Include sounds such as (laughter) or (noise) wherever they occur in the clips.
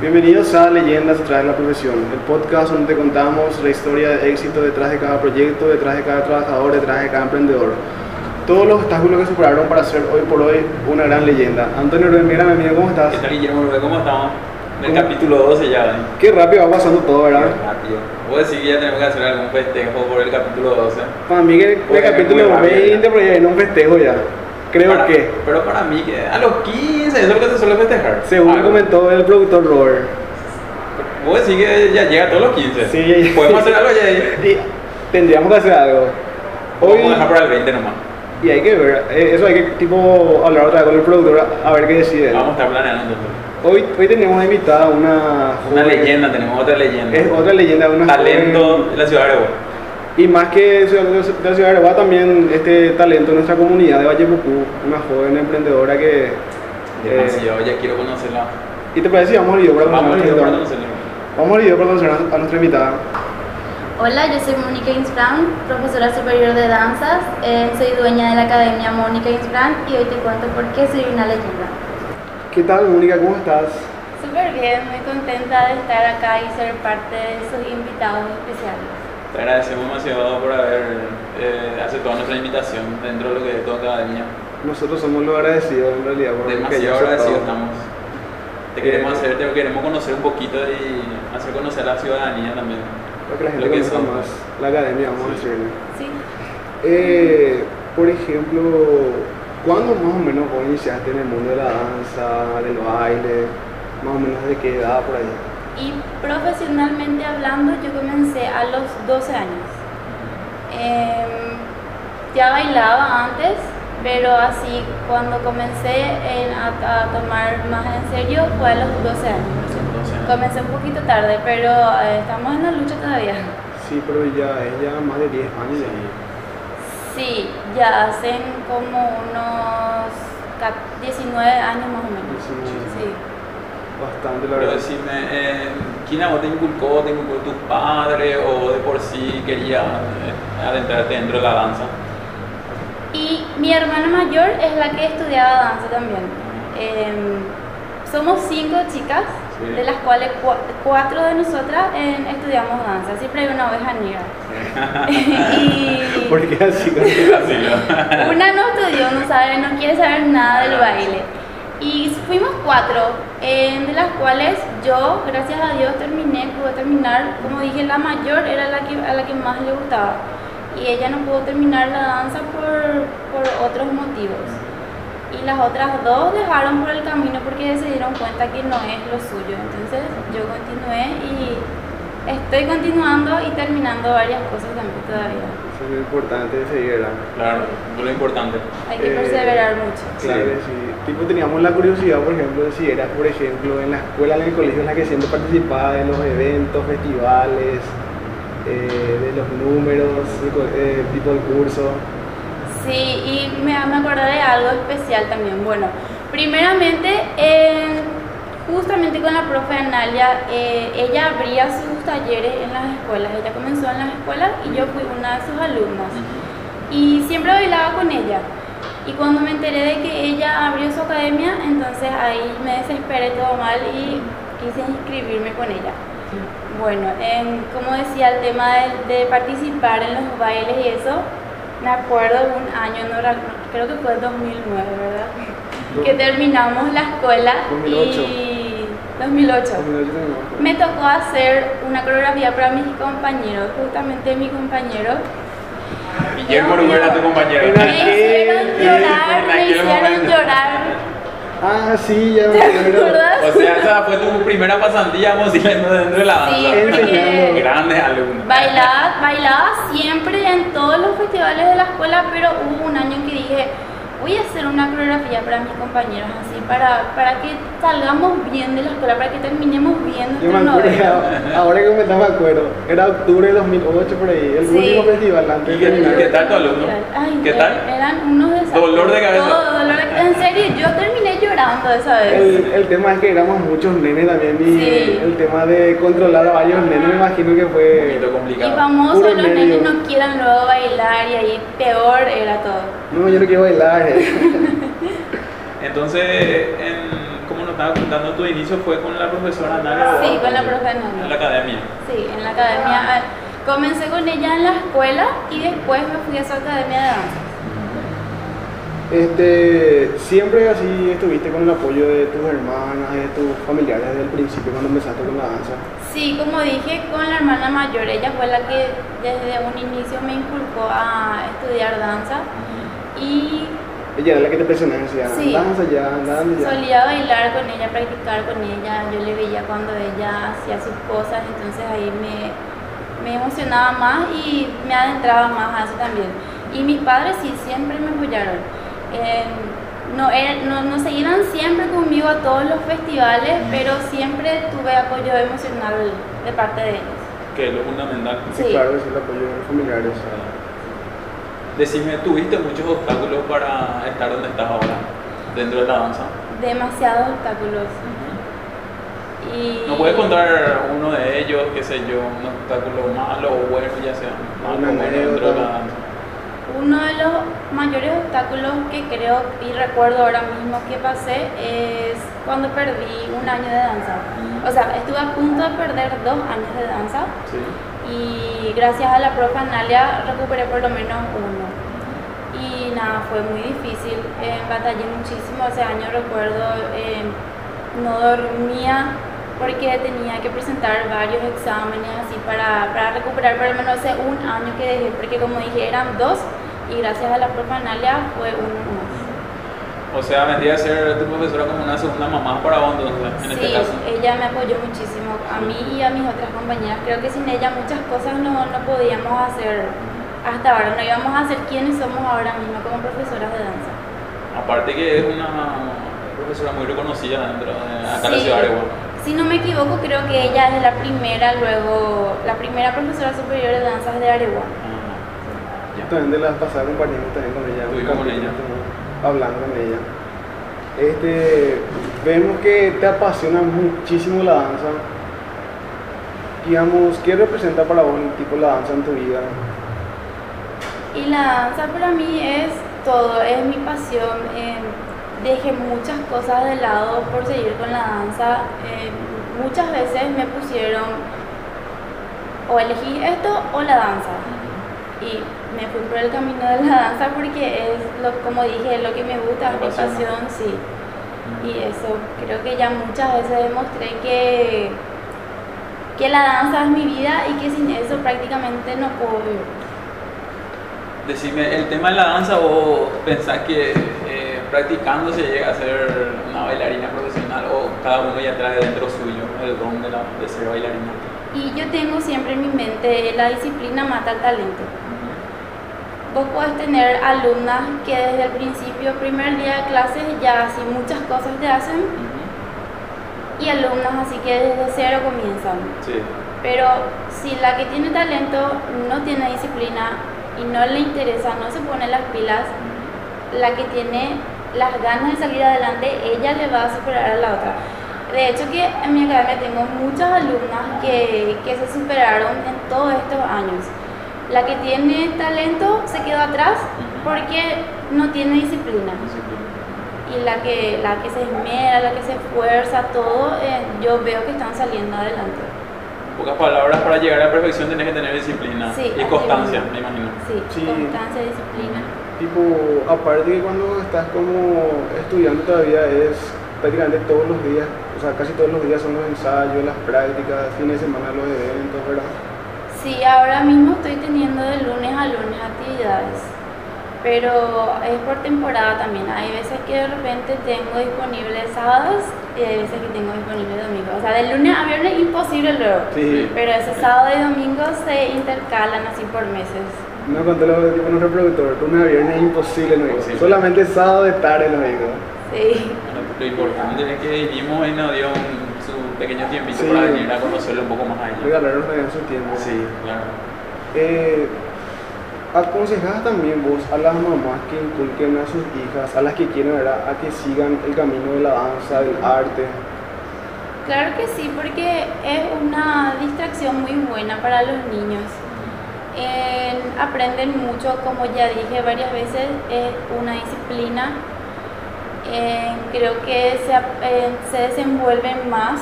Bienvenidos a Leyendas detrás de la profesión, el podcast donde te contamos la historia de éxito detrás de cada proyecto, detrás de cada trabajador, detrás de cada emprendedor. Todos los obstáculos que superaron para ser hoy por hoy una gran leyenda. Antonio Rubén, mira, amigo, ¿cómo estás? ¿Qué tal Guillermo? ¿Cómo estamos? En el capítulo 12 ya, ¿eh? Qué rápido va pasando todo, Qué ¿verdad? rápido. Voy a decir que ya tenemos que hacer algún festejo por el capítulo 12. Para mí que el capítulo muy rápido, 20 ya. por ahí viene un festejo ya. Creo Para- que, Pero para mí, que a los 15, eso es lo que se suele festejar. según Algo. comentó el productor Robert. Voy a decir que ya llega a todos los 15. Sí. Podemos hacer algo ya. Y (laughs) tendríamos que hacer algo. Hoy, Vamos a dejar para el 20 nomás. y hay que ver, eh, eso hay que tipo hablar otra vez con el productor a ver qué decide. Vamos a estar planeando. Hoy, hoy tenemos invitada a una Una joven- leyenda, tenemos otra leyenda. Es otra leyenda, una Talento joven- de la ciudad de Aragua. Y más que ciudad- de la ciudad de Areguá, también este talento de nuestra comunidad de Vallepucú, una joven emprendedora que... eh, Demasiado, ya quiero conocerla. ¿Y te parece si vamos al video para Vamos a conocer ir a para nuestra- conocerla. Vamos al video para conocer a, a nuestra invitada. Hola, yo soy Mónica Insbrand, profesora superior de danzas. Eh, soy dueña de la academia Mónica Insbrand y hoy te cuento por qué soy una leyenda. ¿Qué tal, Mónica? ¿Cómo estás? Súper bien, muy contenta de estar acá y ser parte de sus invitados especiales. Te agradecemos demasiado por haber eh, aceptado nuestra invitación dentro de lo que es tu academia. Nosotros somos los agradecidos en realidad. por Demasiado agradecidos estamos. Te queremos Eh, hacer, te queremos conocer un poquito y hacer conocer a la ciudadanía también. Para que la gente Lo que más la academia, vamos a Sí. decirle. Sí. Eh, por ejemplo, ¿cuándo más o menos vos iniciaste en el mundo de la danza, del baile? Más o menos de qué edad por ahí. Y profesionalmente hablando, yo comencé a los 12 años. Em, ya bailaba antes, pero así cuando comencé en- a, a tomar más en serio fue a los 12 años. Comencé un poquito tarde, pero eh, estamos en la lucha todavía. Sí, pero ya es ya más de 10 años. ya. Sí, ya hacen como unos ca- 19 años más o menos. 19. Bastante, la pero verdad. decime, eh, ¿quién a vos te inculcó? ¿Te inculcó tus padres o de por sí querías eh, adentrarte dentro de la danza? Y mi hermana mayor es la que estudiaba danza también. Em, somos cinco chicas, Sí. de las cuales cua- cuatro de nosotras em, estudiamos danza. Siempre hay una oveja negra. y (laughs) ¿Por qué así? (laughs) Una no estudió, no sabe, no quiere saber nada del baile. Y fuimos cuatro, em, de las cuales yo, gracias a Dios, terminé, pude terminar. Como dije, la mayor era la que, a la que más le gustaba. Y ella no pudo terminar la danza por, por otros motivos. Y las otras dos dejaron por el camino porque se dieron cuenta que no es lo suyo. Entonces yo continué y estoy continuando y terminando varias cosas también todavía. Eso es lo importante de seguir, ¿verdad? Claro, es lo importante. Hay que Eh, perseverar mucho. Claro que sí. Tipo, teníamos la curiosidad, por ejemplo, de si eras, por ejemplo, en la escuela, en el colegio, en la que siempre participaba de los eventos, festivales, eh, de los números, de eh, tipo el curso. Sí, y me, me acordé de algo especial también. Bueno, primeramente, eh, justamente con la profe Analia, eh, ella abría sus talleres en las escuelas. Ella comenzó en las escuelas y yo fui una de sus alumnas. Y siempre bailaba con ella. Y cuando me enteré de que ella abrió su academia, entonces ahí me desesperé todo mal y quise inscribirme con ella. Bueno, como decía, el tema de, de participar en los bailes y eso, me acuerdo un año, no, creo que fue 2009, ¿verdad? Que terminamos la escuela 2008. y 2008. Como yo tengo- Me tocó hacer una coreografía para mis compañeros, justamente mi compañero. Guillermo Rubén era tu compañero. Me hicieron llorar, me hicieron llorar. Ah, sí, ya me ¿Te acuerdo. acuerdas? O sea, esa fue tu primera pasantía, vamos diciendo, dentro de la danza. Sí, porque- Grandes alumnos. Bailaba, bailaba siempre en todos los festivales de la escuela, pero hubo un año en que dije, voy a hacer una coreografía para mis compañeros, así, para, para que salgamos bien de la escuela, para que terminemos bien Yo me acuerdo, novela. (laughs) ahora que me me acuerdo, era octubre de 2008 por ahí, el Sí. último festival antes ¿Y de qué- qué tal tu alumno? Ay, ¿Qué tal? Eran unos desastres. Dolor de cabeza. Todo, dolor de- En serio, yo terminé llorando esa vez. El, el tema es que éramos muchos nenes también y Sí. el tema de controlar a varios nenes me imagino que Un fue... Y complicado. famosos, Puro los nervio. nenes no quieran luego bailar y ahí peor era todo. No, yo no quiero bailar. eh. (laughs) Entonces, en- como nos estaba contando, tu inicio fue con la profesora Nadia. Sí, con la profesora Nadia. En la academia. Sí, en la academia. Ah, Comencé con ella en la escuela y después me fui a su academia de danza. Este, siempre así estuviste con el apoyo de tus hermanas, de tus familiares desde el principio cuando empezaste con la danza. Sí, como dije, con la hermana mayor, ella fue la que desde un inicio me inculcó a estudiar danza y ella era la que te presionaba, decía, Sí. danza ya, danza ya. solía bailar con ella, practicar con ella, yo le veía cuando ella hacía sus cosas, entonces ahí me, me emocionaba más y me adentraba más a eso también. Y mis padres sí, siempre me apoyaron. Eh, no, no, no se iban siempre conmigo a todos los festivales, pero siempre tuve apoyo emocional de parte de ellos. Que es lo fundamental. Sí, Sí. claro, es el apoyo de los familiares. Decime, ¿tuviste muchos obstáculos para estar donde estás ahora, dentro de la danza? Demasiados obstáculos. Y ¿No puedes contar uno de ellos, qué sé yo, un obstáculo malo o bueno, ya sea malo Una o bueno dentro de la danza? Uno de los mayores obstáculos que creo y recuerdo ahora mismo que pasé es cuando perdí un año de danza. O sea, estuve a punto de perder dos años de danza Sí. y gracias a la profe Analia recuperé por lo menos uno. Y nada, fue muy difícil, eh, batallé muchísimo ese año, recuerdo, eh, no dormía porque tenía que presentar varios exámenes así para, para recuperar por lo menos ese un año que dejé, porque como dije eran dos y gracias a la profe Analia fue más. O sea, vendría a ser tu profesora como una segunda mamá para vos, en este Sí, caso. ella me apoyó muchísimo, a mí y a mis otras compañeras. Creo que sin ella muchas cosas no, no podíamos hacer hasta ahora, no íbamos a ser quienes somos ahora mismo como profesoras de danza. Aparte que es una profesora muy reconocida dentro de acá en la Sí. ciudad de Areguá. Si no me equivoco, creo que ella es la primera, luego, la primera profesora superior de danzas de Areguá. También de la pasada compartimos también con ella. Estuvimos con ella. Hablando con ella. Este, vemos que te apasiona muchísimo la danza. Digamos, ¿qué representa para vos el tipo la danza en tu vida? Y la danza para mí es todo, es mi pasión. eh, dejé muchas cosas de lado por seguir con la danza. eh, muchas veces me pusieron o elegí esto o la danza. Y me fui por el camino de la danza porque es, lo, como dije, lo que me gusta, es mi pasión, sí. Y eso, creo que ya muchas veces demostré que, que la danza es mi vida y que sin eso prácticamente no puedo vivir. Decime, el tema de la danza, ¿vos pensás que eh, practicando se llega a ser una bailarina profesional o cada uno ya trae dentro suyo el don de, la, de ser bailarina? Y yo tengo siempre en mi mente la disciplina mata el talento. Vos podés tener alumnas que desde el principio, primer día de clases, ya así muchas cosas te hacen y alumnas así que desde cero comienzan. Sí. Pero si la que tiene talento no tiene disciplina y no le interesa, no se pone las pilas, la que tiene las ganas de salir adelante, ella le va a superar a la otra. De hecho que en mi academia tengo muchas alumnas que, que se superaron en todos estos años. La que tiene talento se quedó atrás porque no tiene disciplina. Y la que, la que se esmera, la que se esfuerza, todo, eh, yo veo que están saliendo adelante. En pocas palabras, para llegar a la perfección tenés que tener disciplina Sí, y constancia, me imagino. Sí, Sí. constancia, disciplina. Tipo, aparte que cuando estás como estudiante todavía es prácticamente todos los días, o sea, casi todos los días son los ensayos, las prácticas, fines de semana los eventos, ¿verdad? Sí, ahora mismo estoy teniendo de lunes a lunes actividades, pero es por temporada también. Hay veces que de repente tengo disponibles sábados y hay veces que tengo disponible domingo. O sea, de lunes a viernes imposible luego. Sí. Pero ese sábado y domingo se intercalan así por meses. No conté lo tipo nuestro productor, lunes a viernes es imposible, no. Imposible. Solamente sábado de tarde, no digo. Sí. Bueno, Lo importante es que vinimos y nos dio un- pequeño tiempito Sí. para venir a conocerlo un poco más a ella. Regalarnos en su tiempo. Sí, claro. Eh, aconsejás también vos a las mamás que inculquen a sus hijas, a las que quieren, ¿verdad? A que sigan el camino de la danza, del arte. Claro que sí, porque es una distracción muy buena para los niños. Eh, aprenden mucho, como ya dije varias veces, es una disciplina. Eh, creo que se, eh, se desenvuelven más,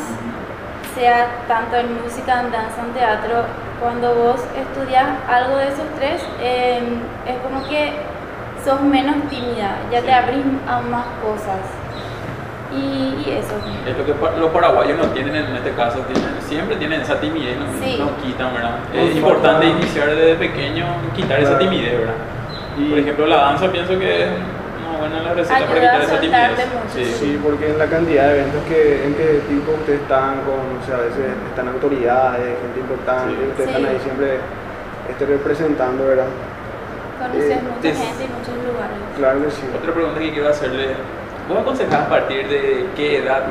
sea tanto en música, en danza, en teatro. Cuando vos estudias algo de esos tres, eh, es como que sos menos tímida, ya Sí. te abrís a más cosas. Y, y eso. Es lo que los paraguayos no tienen en este caso, tienen, siempre tienen esa timidez, no, Sí. no quitan, ¿verdad? Es importante iniciar desde pequeño, quitar esa Claro. timidez, ¿verdad? Y- Por ejemplo, la danza pienso que es buena la receta para Ayuda quitar a esa timidez. mucho, Sí. Sí, porque en la cantidad de eventos que, en que tipo ustedes están con, o sea, a veces están autoridades, gente importante, Sí. ustedes Sí. están ahí siempre este, representando, ¿verdad? Conoces Eh, mucha gente y muchos lugares. Claro que sí. Otra pregunta que quiero hacerle, ¿vos aconsejás a partir de qué edad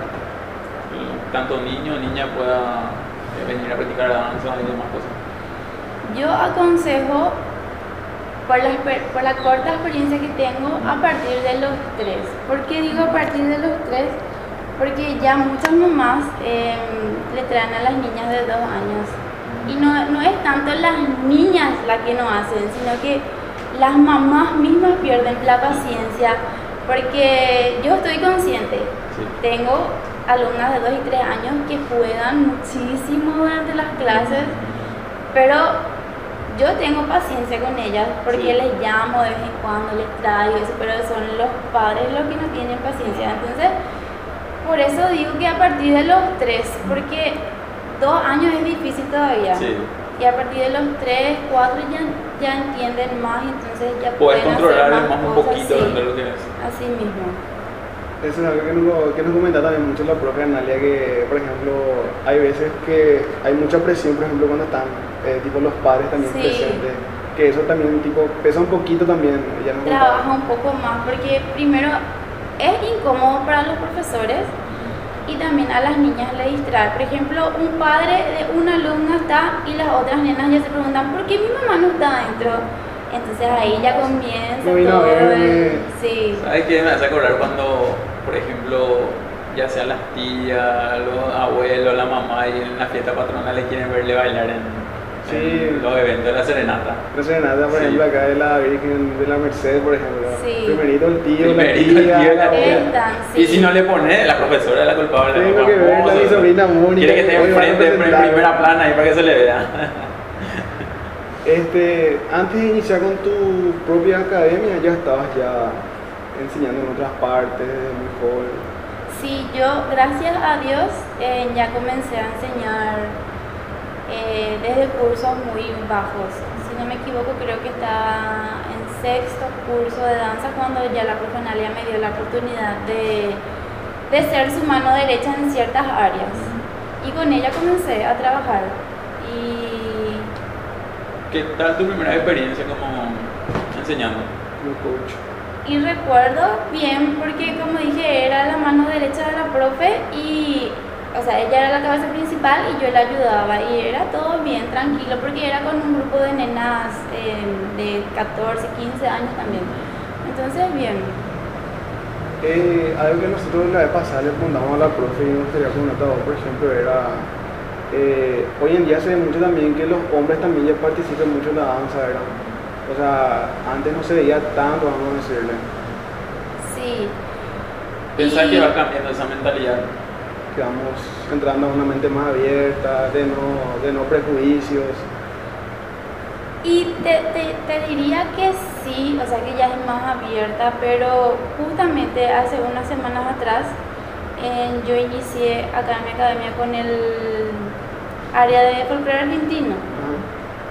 eh, tanto niño o niña pueda eh, venir a practicar danza y demás cosas? Yo aconsejo, por la, por la corta experiencia que tengo, a partir de los tres. ¿Por qué digo a partir de los tres? Porque ya muchas mamás eh, le traen a las niñas de dos años. Y no, no es tanto las niñas las que no hacen, sino que las mamás mismas pierden la paciencia. Porque yo estoy consciente, Sí. tengo alumnas de 2 y 3 años que juegan muchísimo durante las clases, pero yo tengo paciencia con ellas porque Sí. les llamo de vez en cuando, les traigo eso, pero son los padres los que no tienen paciencia. Entonces, por eso digo que a partir de los 3, porque 2 años es difícil todavía. Sí. Y a partir de los 3, 4 ya, ya entienden más, entonces ya Puedes pueden controlar hacer más un poquito sí, de lo que es. Así mismo. Eso es algo que nos, que nos comenta también mucho la profe Analia, que por ejemplo hay veces que hay mucha presión, por ejemplo cuando están eh, tipo los padres también Sí. presentes, que eso también tipo pesa un poquito también. Ella nos contaba. trabaja un poco más porque primero es incómodo para los profesores y también a las niñas le distrae. Por ejemplo, un padre de una alumna está y las otras nenas ya se preguntan ¿por qué mi mamá no está adentro? Entonces ahí ya comienza No vino a todo verme. Sí, ¿Sabes qué me hace acordar cuando, por ejemplo, ya sea las tías, los abuelos, la mamá y en la fiesta patronal les quieren verle bailar en, Sí. en los eventos de la serenata? Sé nada, por Sí. ejemplo acá de la Virgen de la Merced, por ejemplo. Sí. Primerito el tío, Primerito la el tía, tío y la la tía. Y si no le pone, la profesora es la culpable. Tengo la que ver famosa. a mi sobrina Mónica. Quiere que esté enfrente, en primera plana ahí para que se le vea. Este, antes de iniciar con tu propia academia, ya estabas ya enseñando en otras partes, desde muy joven. Sí, yo, gracias a Dios, eh, ya comencé a enseñar eh, desde cursos muy bajos. Si no me equivoco, creo que estaba en sexto curso de danza cuando ya la profesionalia me dio la oportunidad de, de ser su mano derecha en ciertas áreas. Y con ella comencé a trabajar. Y ¿Qué tal tu primera experiencia como enseñando? Como coach. Y recuerdo bien porque como dije era la mano derecha de la profe y o sea ella era la cabeza principal y yo la ayudaba y era todo bien tranquilo porque era con un grupo de nenas eh, de 14, 15 años también. Entonces bien. Eh, algo que nosotros la vez pasada le preguntamos a la profe y nos gustaría preguntar por ejemplo, era. eh, hoy en día se ve mucho también que los hombres también ya participan mucho en la danza, ¿verdad? O sea, antes no se veía tanto, vamos a decirle. Sí. Pensar Y- que va cambiando esa mentalidad. Que vamos entrando a una mente más abierta, de no, de no prejuicios. Y te, te, te diría que sí, o sea que ya es más abierta, pero justamente hace unas semanas atrás eh, yo inicié acá en mi academia con el área de folclore argentino.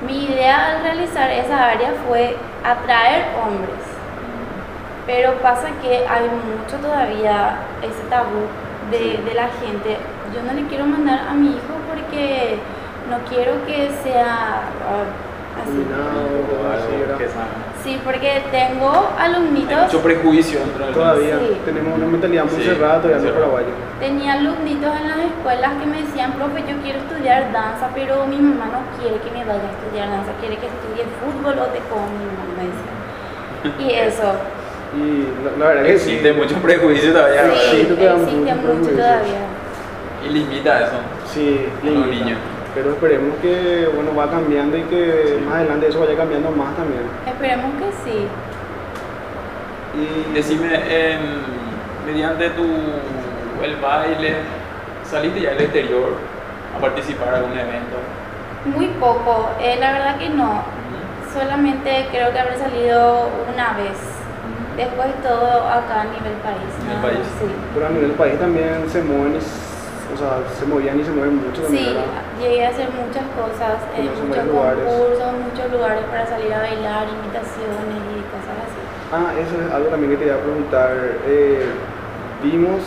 Mi idea al realizar esa área fue atraer hombres, pero pasa que hay mucho todavía ese tabú de, de la gente. Yo no le quiero mandar a mi hijo porque no quiero que sea ah, así. Que. Sí, porque tengo Hay alumnitos, mucho prejuicio Todavía Sí. tenemos una mentalidad muy Sí, cerrada todavía en paraguayo. tenía alumnitos en las escuelas que me decían, profe, yo quiero estudiar danza, pero mi mamá no quiere que me vaya a estudiar danza, quiere que estudie fútbol o taekwondo, mi mamá me decía. Y (laughs) eso, Y la, la verdad que sí. Existe mucho prejuicio todavía. sí, te existe mucho prejuicio. todavía. Y limita eso. Sí, A los limita. niños. Pero esperemos que bueno va cambiando y que Sí. más adelante eso vaya cambiando más también. Esperemos que sí. Y Decime, em, mediante tu el baile, saliste ya al exterior a participar en algún evento. Muy poco, eh, la verdad que no. Solamente creo que habré salido una vez. Después todo acá a nivel país. En el nada país. Sí. Pero a nivel país también se mueven, o sea, se movían y se mueven mucho también, Sí, ¿verdad? Llegué a hacer muchas cosas, en Conocer muchos concursos, muchos lugares para salir a bailar, invitaciones y cosas así. Ah, eso es algo también que te iba a preguntar. Eh, vimos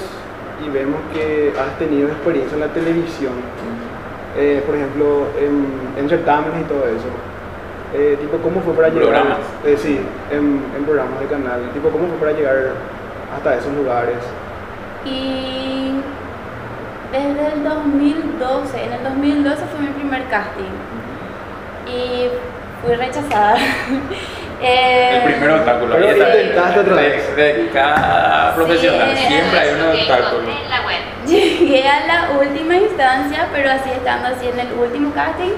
y vemos que has tenido experiencia en la televisión, eh, por ejemplo, en, en certámenes y todo eso. Eh, tipo, ¿cómo fue para llegar? ¿Programas? Eh, sí, en, en programas de canal. Tipo, ¿cómo fue para llegar hasta esos lugares? Y desde el 2012, en el 2012 fue mi primer casting y fui rechazada. (laughs) Eh, El primer obstáculo. Pero intentaste otra De- vez. De cada profesional, Sí, siempre hay un obstáculo. Llegué a la última instancia, pero así estando así en el último casting,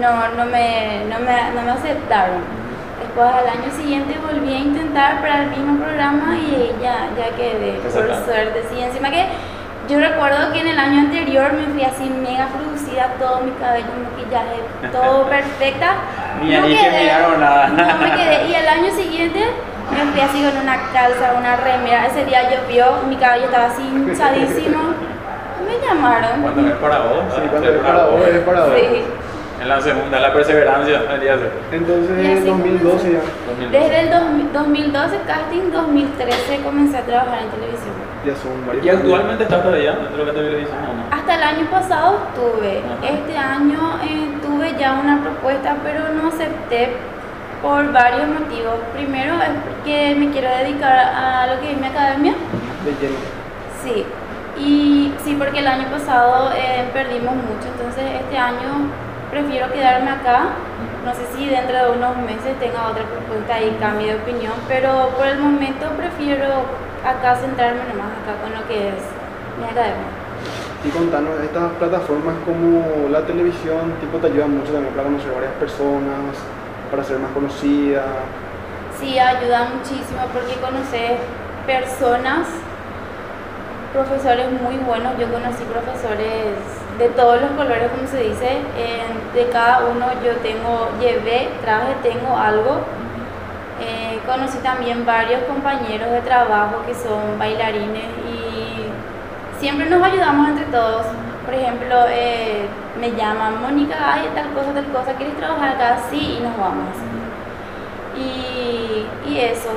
no, no, me, no, me, no me aceptaron. Después al año siguiente volví a intentar para el mismo programa y ya, ya quedé, por suerte. Sí, encima que yo recuerdo que en el año anterior me fui así mega producida, todo mi cabello, maquillaje, todo (laughs) perfecta. Ni ahí que miraron nada. No me quedé. Y al año siguiente me fui así con una calza, una remera. Ese día llovió, mi cabello estaba así hinchadísimo. (laughs) Me llamaron. Cuando es para vos, Sí, cuando Es para vos, es para vos. Sí. En la segunda, la perseverancia. Entonces, en así 2012 ya. 2012. Desde el 2000 2012 casting, 2013 comencé a trabajar en televisión. Ya son varios. ¿Y actualmente estás todavía dentro de la televisión o no? Hasta el año pasado tuve. Ajá. Este año eh, tuve ya una propuesta, pero no acepté por varios motivos. Primero es porque me quiero dedicar a lo que es mi academia. De lleno. Sí, y sí, porque el año pasado eh, perdimos mucho, entonces este año prefiero quedarme acá. No sé si dentro de unos meses tenga otra propuesta y cambie de opinión, pero por el momento prefiero acá centrarme nomás acá con lo que es mi academia. Y contanos, estas plataformas como la televisión, tipo, te ayudan mucho también para conocer varias personas, para ser más conocida. Sí, ayuda muchísimo porque conoces personas, profesores muy buenos. Yo conocí profesores de todos los colores, como se dice. de cada uno yo tengo, llevé, traje, tengo algo. Conocí también varios compañeros de trabajo que son bailarines y siempre nos ayudamos entre todos. Por ejemplo, eh, me llaman, Mónica, hay tal cosa, tal cosa, ¿quieres trabajar acá? Sí, y nos vamos. Y, y eso.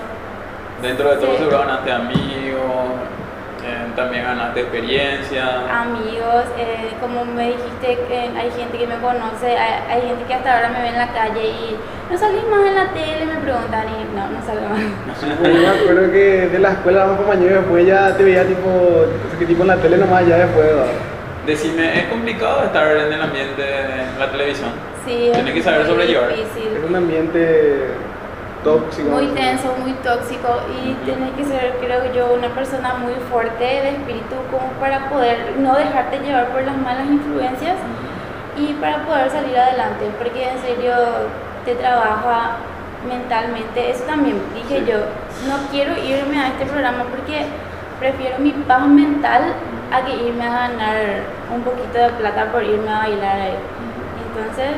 Dentro de todo Sí. ganaste amigos, eh, también ganaste experiencia. amigos, eh, como me dijiste, hay gente que me conoce, hay, hay gente que hasta ahora me ve en la calle y no salís más en la tele, me preguntan y no, no salgo más. Yo me acuerdo que de la escuela éramos compañeros y después ya te veía tipo, que tipo en la tele nomás ya después. ¿verdad? Decime, ¿es complicado estar en el ambiente de la televisión? Sí, Tienes que saber muy sobrellevar. Es un ambiente tóxico. Muy tenso, muy tóxico y tienes que ser, creo yo, una persona muy fuerte de espíritu como para poder no dejarte llevar por las malas influencias y para poder salir adelante, porque en serio te trabaja mentalmente. Eso también dije Sí. yo, no quiero irme a este programa porque prefiero mi paz mental a que irme a ganar un poquito de plata por irme a bailar ahí. Entonces,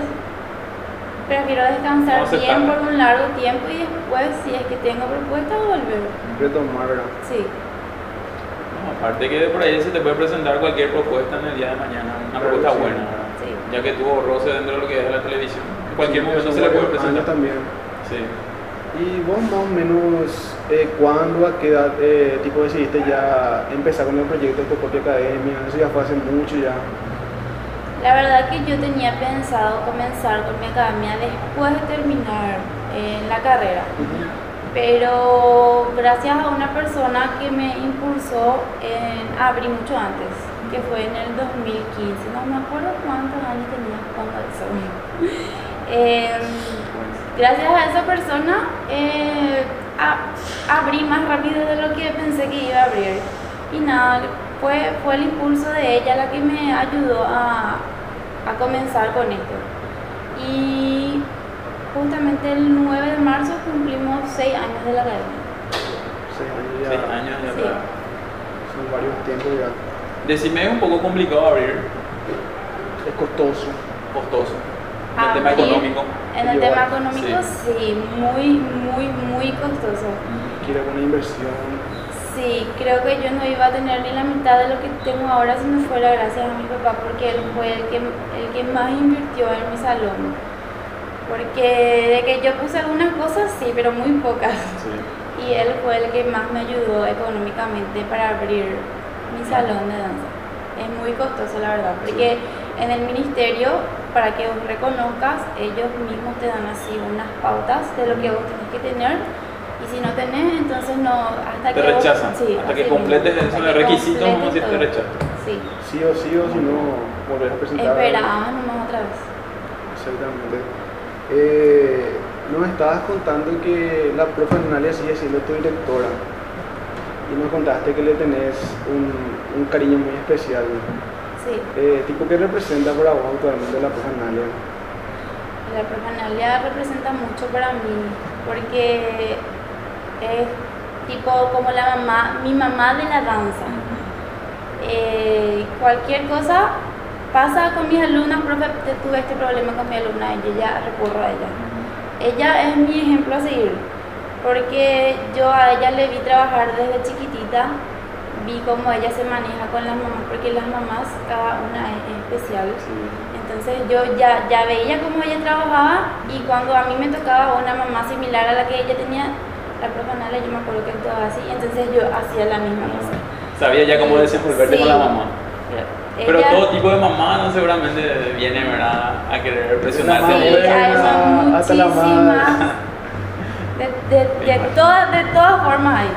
prefiero descansar bien por un largo tiempo y después, si es que tengo propuesta, volver. Retomar, ¿verdad? Sí, No, aparte que por ahí se te puede presentar cualquier propuesta en el día de mañana, una propuesta sí. buena, sí. ya que tuvo roce dentro de lo que es la televisión. En cualquier Sí, momento se le puede presentar. también. Sí. ¿Y vos más o menos eh, cuándo, a qué edad eh, tipo decidiste ya empezar con el proyecto de tu propia academia? Eso ya fue hace mucho ya. La verdad que yo tenía pensado comenzar con mi academia después de terminar eh, la carrera, pero gracias a una persona que me impulsó en abrir mucho antes, que fue en el 2015, no me acuerdo cuántos años tenía cuando eso. (laughs) Em, gracias a esa persona eh, a- abrí más rápido de lo que pensé que iba a abrir. Y nada, fue, fue el impulso de ella la que me ayudó a, a comenzar con esto. Y justamente el 9 de marzo cumplimos 6 años de la academia. Sí, ya. Seis años ya Sí. son varios tiempos ya. Decime, es un poco complicado abrir, Es costoso. costoso. En el tema Abrir- económico. En el tema económico, sí, muy, muy, muy costoso. Quiere una inversión. Sí, creo que yo no iba a tener ni la mitad de lo que tengo ahora si no fuera gracias a mi papá, porque él fue el que, el que más invirtió en mi salón. Porque de que yo puse algunas cosas, sí, pero muy pocas. Sí. Y él fue el que más me ayudó económicamente para abrir mi salón de danza. Es muy costoso, la verdad, porque en el ministerio, para que vos reconozcas, ellos mismos te dan así unas pautas de lo que vos tenés que tener. Y si no tenés, entonces no, hasta Te que vos- rechazan. sí, Hasta que completes esos que requisitos, vamos a decir, te rechazan. Sí, Sí o sí, o si no, volver a presentar. esperabas nomás otra vez. Exactamente. Eh, nos estabas contando que la profe Analia sigue siendo tu directora. Y nos contaste que le tenés un, un cariño muy especial. Sí. Eh, tipo, ¿qué representa para vos actualmente la profe Analia? La profesionalidad representa mucho para mí porque es tipo como la mamá, mi mamá de la danza. Eh, cualquier cosa pasa con mis alumnas, profe, tuve este problema con mi alumna y yo ya recurro a ella. Ella es mi ejemplo a seguir porque yo a ella le vi trabajar desde chiquitita, vi cómo ella se maneja con las mamás, porque las mamás cada una es especial. Entonces yo ya, ya veía cómo ella trabajaba y cuando a mí me tocaba una mamá similar a la que ella tenía, la profesional, yo me acuerdo que actuaba así, entonces yo hacía la misma cosa. Sabía ya cómo desenvolverte Sí. con la mamá. Pero Ella- todo tipo de mamá no seguramente viene ¿verdad? a querer presionarte. más Sí, hay hasta la muchísimas. De, de, de, todas, de todas formas hay.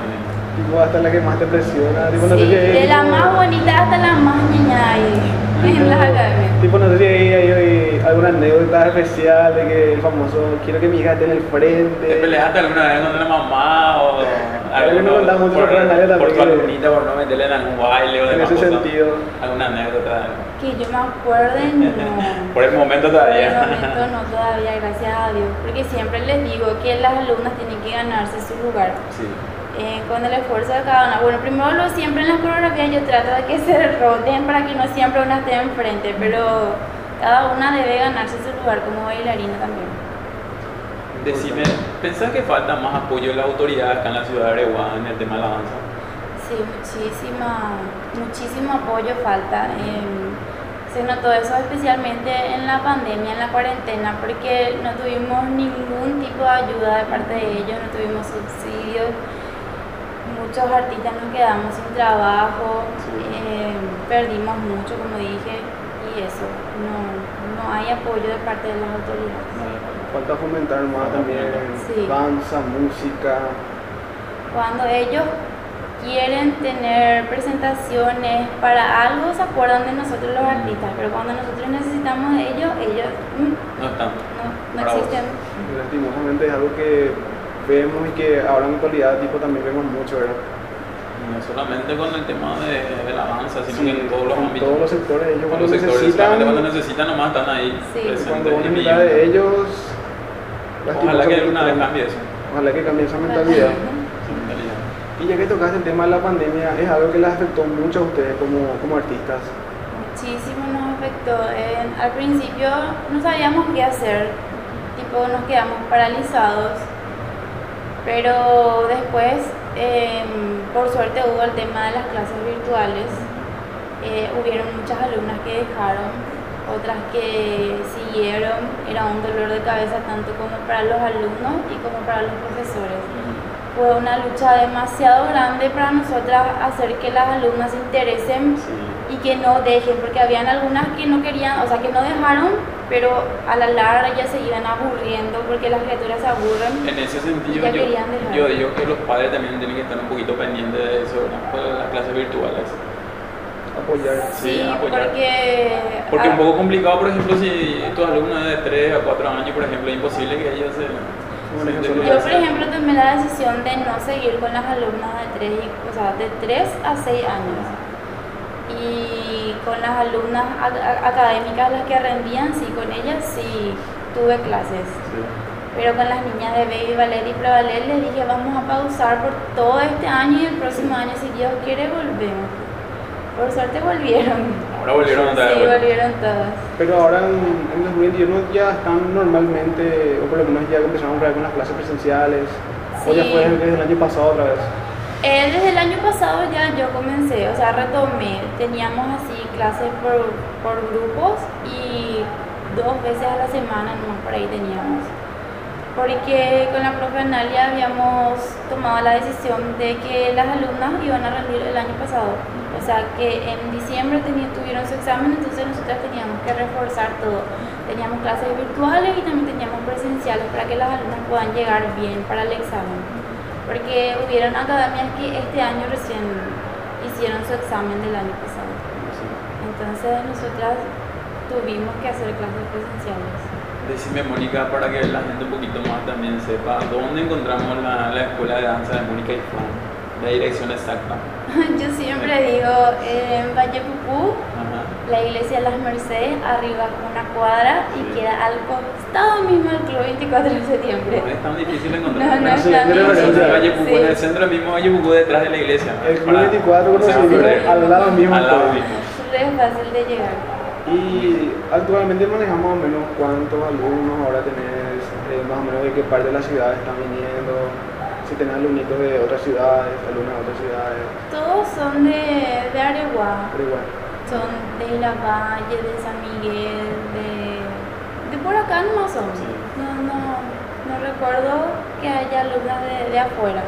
Tipo, hasta la que más te presiona. Tipo, Sí, de la más bonita hasta la más niña hay en las academias. Tipo, no sé si hay, hay- hay alguna anécdota especial de que el famoso quiero que mi hija esté en el frente. ¿Te peleaste alguna vez con la mamá o (laughs) Creo que no contamos mucho por, por también tu alumnita por no meterle en algún baile o En demás ese sentido. ¿Alguna anécdota? Que yo me acuerde, no. (laughs) Por el momento Por el todavía. momento no todavía, gracias a Dios. Porque siempre les digo que las alumnas tienen que ganarse su lugar. Sí. Eh, con el esfuerzo de cada una. Bueno, primero lo siempre en las coreografías yo trato de que (laughs) se roten para que no siempre una esté enfrente, pero cada una debe ganarse su lugar como bailarina también. Decime, ¿pensás que falta más apoyo de las autoridades acá en la ciudad de Areguá en el tema de la danza? Sí, muchísima, muchísimo apoyo falta. eh, se notó eso especialmente en la pandemia, en la cuarentena, porque no tuvimos ningún tipo de ayuda de parte de ellos, no tuvimos subsidios. Muchos artistas nos quedamos sin trabajo, Sí. eh, perdimos mucho, como dije, y eso, no, no hay apoyo de parte de las autoridades. Falta fomentar más también Sí. danza, música. Cuando ellos quieren tener presentaciones para algo, se acuerdan de nosotros los artistas, pero cuando nosotros necesitamos de ellos, ellos mm, No están. no, no existen. Lastimosamente es algo que vemos y que ahora en la actualidad tipo, también vemos mucho, ¿verdad? No solamente con el tema de, de la danza, sino Sí, que en todos los en ámbitos. todos los sectores, ellos cuando los sectores, necesitan, cuando necesitan nomás están ahí Sí. presentes. cuando vos necesitas de ellos, Ojalá que alguna vez cambie eso. Ojalá que cambie esa mentalidad. esa mentalidad. Y ya que tocaste el tema de la pandemia, es algo que les afectó mucho a ustedes como, como artistas. Muchísimo nos afectó. Eh, al principio no sabíamos qué hacer, tipo nos quedamos paralizados, pero después, eh, por suerte, hubo el tema de las clases virtuales. Eh, hubieron muchas alumnas que dejaron, otras que siguieron. Era un dolor de cabeza tanto como para los alumnos y como para los profesores fue una lucha demasiado grande para nosotras hacer que las alumnas se interesen Sí. Y que no dejen, porque habían algunas que no querían, o sea, que no dejaron, pero a la larga ya se iban aburriendo porque las criaturas se aburren. En ese sentido, yo, querían dejar. yo digo que los padres también tienen que estar un poquito pendientes de eso, ¿verdad? Por las clases virtuales. Apoyar. Sí, Sí, apoyar. porque... Porque es ah, un poco complicado, por ejemplo, si tus alumnos de 3 a 4 años, por ejemplo, es imposible que ellos se... Bueno, Yo, por ejemplo, tomé la decisión de no seguir con las alumnas de 3, o sea, de 3 a 6 años. Y con las alumnas académicas, las que rendían, sí, con ellas sí tuve clases. Sí. Pero con las niñas de Baby Ballet y Ballet les dije, vamos a pausar por todo este año y el próximo año, si Dios quiere, volvemos. Por suerte volvieron. Ahora volvieron vez. Sí, volvieron todas. Pero ahora en, en 2021 ya están normalmente, o por lo menos ya empezaron otra vez con las clases presenciales, o ya fue desde el año pasado otra vez. Eh, desde el año pasado ya yo comencé, o sea, retomé. Teníamos así clases por, por grupos y dos veces a la semana, no por ahí teníamos. Porque con la profe Analia habíamos tomado la decisión de que las alumnas iban a rendir el año pasado. O sea, que en diciembre tuvieron su examen, entonces nosotras teníamos que reforzar todo. Teníamos clases virtuales y también teníamos presenciales para que las alumnas puedan llegar bien para el examen porque hubieron academias que este año recién hicieron su examen del año pasado. Entonces nosotras tuvimos que hacer clases presenciales. Decime, Mónica, para que la gente un poquito más también sepa, ¿dónde encontramos la, la escuela de danza de Mónica y Fran? La dirección exacta. (laughs) Yo siempre digo, en Valle Pupú. La iglesia de las Mercedes, arriba una cuadra y Sí. queda al costado mismo del Club 24 de septiembre. No es tan difícil No, encontrar. no, Sí, Valle Pucú, Sí. en el centro mismo Valle Pucú, detrás de la iglesia. El Club Para- 24 no se va a conocido perder. al lado mismo Al lado mismo. Es fácil de llegar. Y actualmente manejamos más o menos cuántos alumnos ahora tenés, eh, más o menos de qué parte de la ciudad están viniendo, si tenés alumnitos de otras ciudades, alumnos de otras ciudades, Todos son de, de Areguá. pero igual. Son de La Valle, de San Miguel, de, de por acá nomás son. Sí. No, no, no recuerdo que haya alumnas de, de afuera.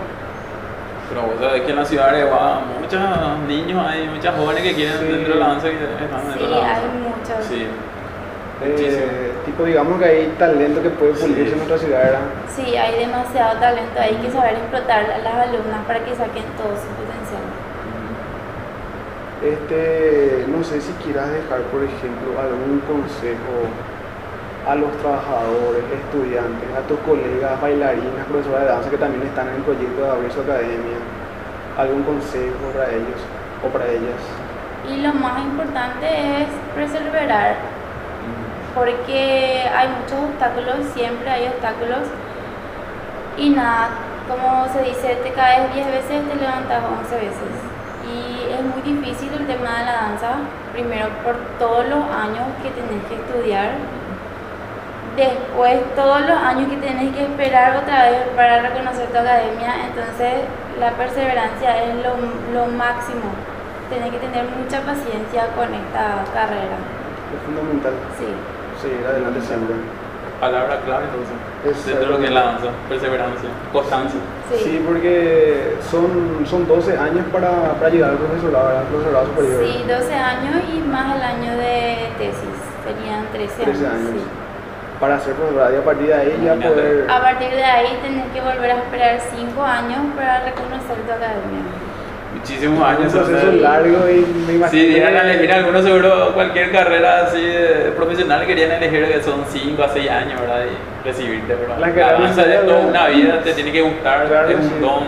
Pero vos sabés que en la ciudad de Areguá muchos niños hay, muchas jóvenes que quieren Sí. dentro de la danza y están dentro Sí, de la danza. hay muchos. Sí. Eh, tipo, digamos que hay talento que puede pulirse Sí. en nuestra ciudad, ¿verdad? Sí, hay demasiado talento, hay que saber explotar a las alumnas para que saquen todo su. Este, no sé si quieras dejar, por ejemplo, algún consejo a los trabajadores, estudiantes, a tus colegas, bailarinas, profesoras de danza que también están en el proyecto de abrir su academia. ¿Algún consejo para ellos o para ellas? Y lo más importante es perseverar, porque hay muchos obstáculos, siempre hay obstáculos. Y nada, como se dice, te caes 10 veces, te levantas 11 veces. Difícil el tema de la danza, primero por todos los años que tenés que estudiar, después todos los años que tenés que esperar otra vez para reconocer tu academia, entonces la perseverancia es lo, lo máximo. Tenés que tener mucha paciencia con esta carrera. Es fundamental Sí. seguir adelante siempre. Palabra clave entonces. Es- Dentro de lo que es la danza. Perseverancia. Constancia. Sí. Sí, porque son, son 12 años para, para llegar al profesorado, ¿verdad? al profesorado superior. Sí, 12 años y más el año de tesis. Serían 13 años. 13 años. sí. Para ser profesorado y a partir de ahí ya Imagínate. poder... A partir de ahí tenés que volver a esperar 5 años para reconocer tu academia. Muchísimos un años. proceso ¿sabes? largo y me imagino... Si dieran a que- elegir algunos seguro cualquier carrera así de profesional querían elegir que son 5 a 6 años, ¿verdad? Y recibirte, ¿verdad? La carrera danza de toda una vida te tiene que gustar, Claro, es un sí. don,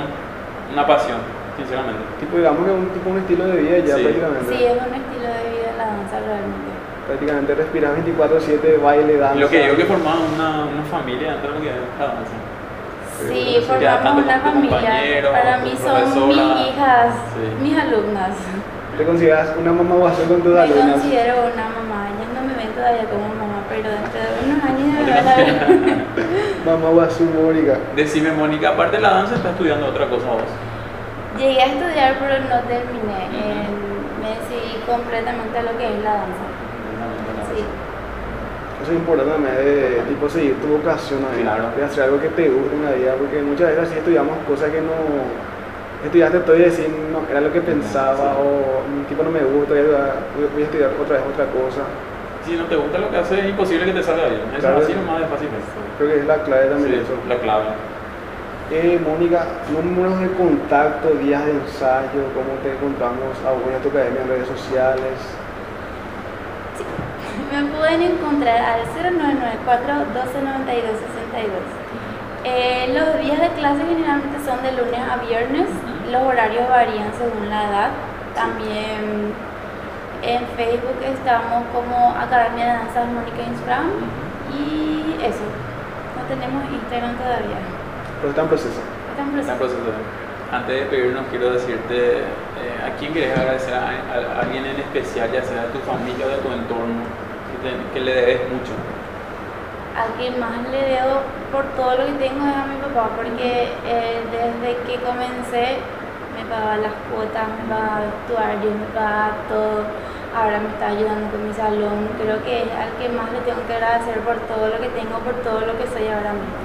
una pasión, sinceramente. Tipo, digamos que un, tipo un estilo de vida ya Sí. prácticamente. Sí, es un estilo de vida la danza realmente. Prácticamente respiras 24-7, baile, danza. Lo que digo que formaban una, una familia dentro de lo que es la danza. Sí, formamos una familia. Para mí son mis hijas, Sí. mis alumnas. ¿Te consideras una mamá guaso con tus Me alumnas? considero una mamá. Ellas no me ven todavía como mamá, pero dentro de unos años No me te van a ver. Mamá guaso, Mónica. Decime, Mónica, aparte de la danza, ¿estás estudiando otra cosa vos? Llegué a estudiar, pero no terminé. En- me decidí completamente a lo que es la danza. Sí. Eso es importante también de tipo seguir tu vocación ahí, Claro. de hacer algo que te guste en la vida, porque muchas veces así estudiamos cosas que no estudiaste todo y decir no, era lo que pensaba o mm, tipo no me gusta, voy a, voy a estudiar otra vez otra cosa. Si no te gusta lo que haces, es imposible que te salga bien. Eso Claro. así nomás de fácil. Creo que es la clave también Sí, eso. la clave. Eh, Mónica, números de contacto, días de ensayo, cómo te encontramos a en tu academia en redes sociales. Me pueden encontrar al 0994 1292 62. Eh, los días de clase generalmente son de lunes a viernes. Los horarios varían según la edad. También en Facebook estamos como Academia de Danzas Mónica Insfram. Y eso. No tenemos Instagram todavía. Pero está en proceso. Está en Está en proceso. proceso. Antes de pedirnos, quiero decirte eh, a quién quieres agradecer, a, a- a alguien en especial, ya sea de tu familia o de tu entorno, que, que le debes mucho. A quien más le debo por todo lo que tengo es a mi papá, porque eh, desde que comencé me pagaba las cuotas, me pagaba vestuario, me pagaba todo. Ahora me está ayudando con mi salón. Creo que es al que más le tengo que agradecer por todo lo que tengo, por todo lo que soy ahora mismo.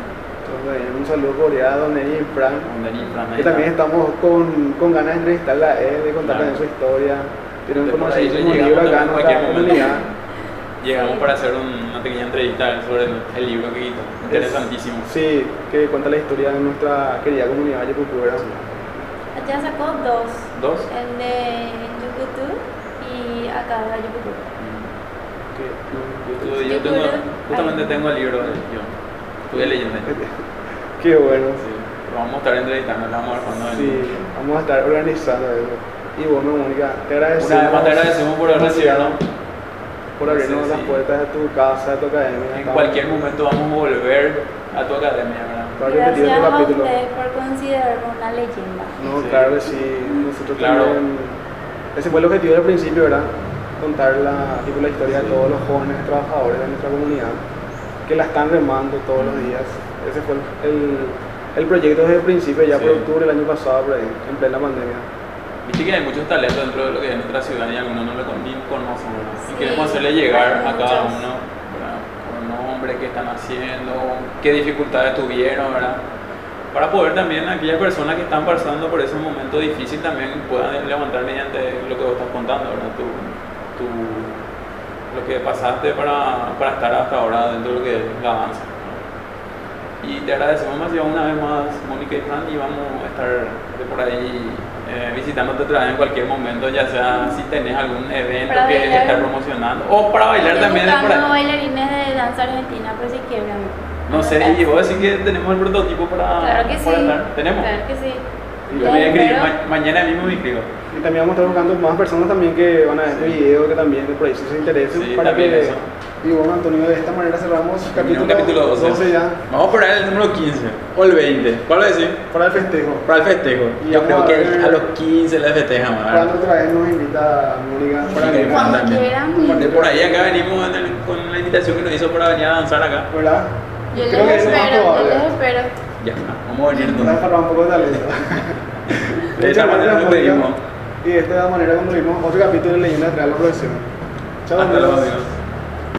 Entonces, un saludo cordial a Don Eri y Fran. Fran, Que también estamos con, con ganas de entrevistarla a él, de contar Claro. también su historia. Tiene un conocimiento llegamos acá en nuestra comunidad. Llegamos para hacer un- una pequeña entrevista sobre el, el libro que quitó. Interesantísimo. Sí, que cuenta la historia de nuestra querida comunidad Yepupura. Ya sacó dos, ¿Dos? el de Yucutú y acá de Yucutú. Yo, yo Yo tengo, justamente Ay. tengo el libro de yo. Estuve leyendo. (laughs) Qué bueno. Sí. Vamos a estar entrevistando, vamos a ver cuando Sí, vamos a estar organizando eso. Y bueno, Mónica, te agradecemos. Una vez más te agradecemos por haber recibirnos. Por abrirnos Sí, las sí. puertas de tu casa, de tu academia. En Estamos- cualquier momento vamos a volver a tu academia, ¿verdad? Gracias a capítulo. ustedes por considerarme una leyenda. No, Sí. claro que sí. Nosotros Claro. también. Ese fue el objetivo del principio, ¿verdad? Contar la, tipo, la historia de todos los jóvenes trabajadores de nuestra comunidad que la están remando todos los días. Ese fue el, el proyecto desde el principio, ya por Sí. octubre del año pasado, por ahí, en plena pandemia. Viste que hay muchos talentos dentro de lo que es nuestra ciudad y algunos no lo conocen. Y Sí, queremos hacerle llegar a cada uno, ¿verdad? Por nombre, qué están haciendo, qué dificultades tuvieron, ¿verdad? Para poder también aquellas personas que están pasando por ese momento difícil también puedan levantar mediante lo que vos estás contando, ¿verdad? Tu, tu- lo que pasaste para, para estar hasta ahora dentro de lo que es la danza. Y te agradecemos demasiado una vez más, Mónica y Fran, y vamos a estar de por ahí eh, visitándote otra vez en cualquier momento, ya sea si tenés algún evento Para que bailar. estés promocionando, o para bailar también ahí. bailarines de danza argentina, por si quieren. No sé, y vos decís que tenemos el prototipo para, Claro que sí. para estar. ¿Tenemos? Claro que sí. Y Yo me voy a escribir, ma- mañana mismo me inscribo. Y también vamos a estar buscando más personas también que van a ver este video, que también por ahí si se interesen. Sí, para también que, eso. Y bueno, Antonio, de esta manera cerramos Capítulo, capítulo, capítulo 12. ya, Vamos por ahí el número 15 o el 20. ¿Cuál va a decir? para el festejo. Para el festejo. Y Yo vamos creo a que a los 15 les festejan, Cuando ¿verdad? otra vez nos invita Mónica para Cuando también. De por ahí acá venimos el- con la invitación que nos hizo para venir a danzar acá. ¿verdad? Yo Creo que les más espero, yo les espero. Ya, vamos a venir entonces. dejará un poco de talento. (laughs) De esa manera lo pedimos. Y de esta manera concluimos otro capítulo de Leyenda Real la Profesión. Chao, Hasta luego, amigos.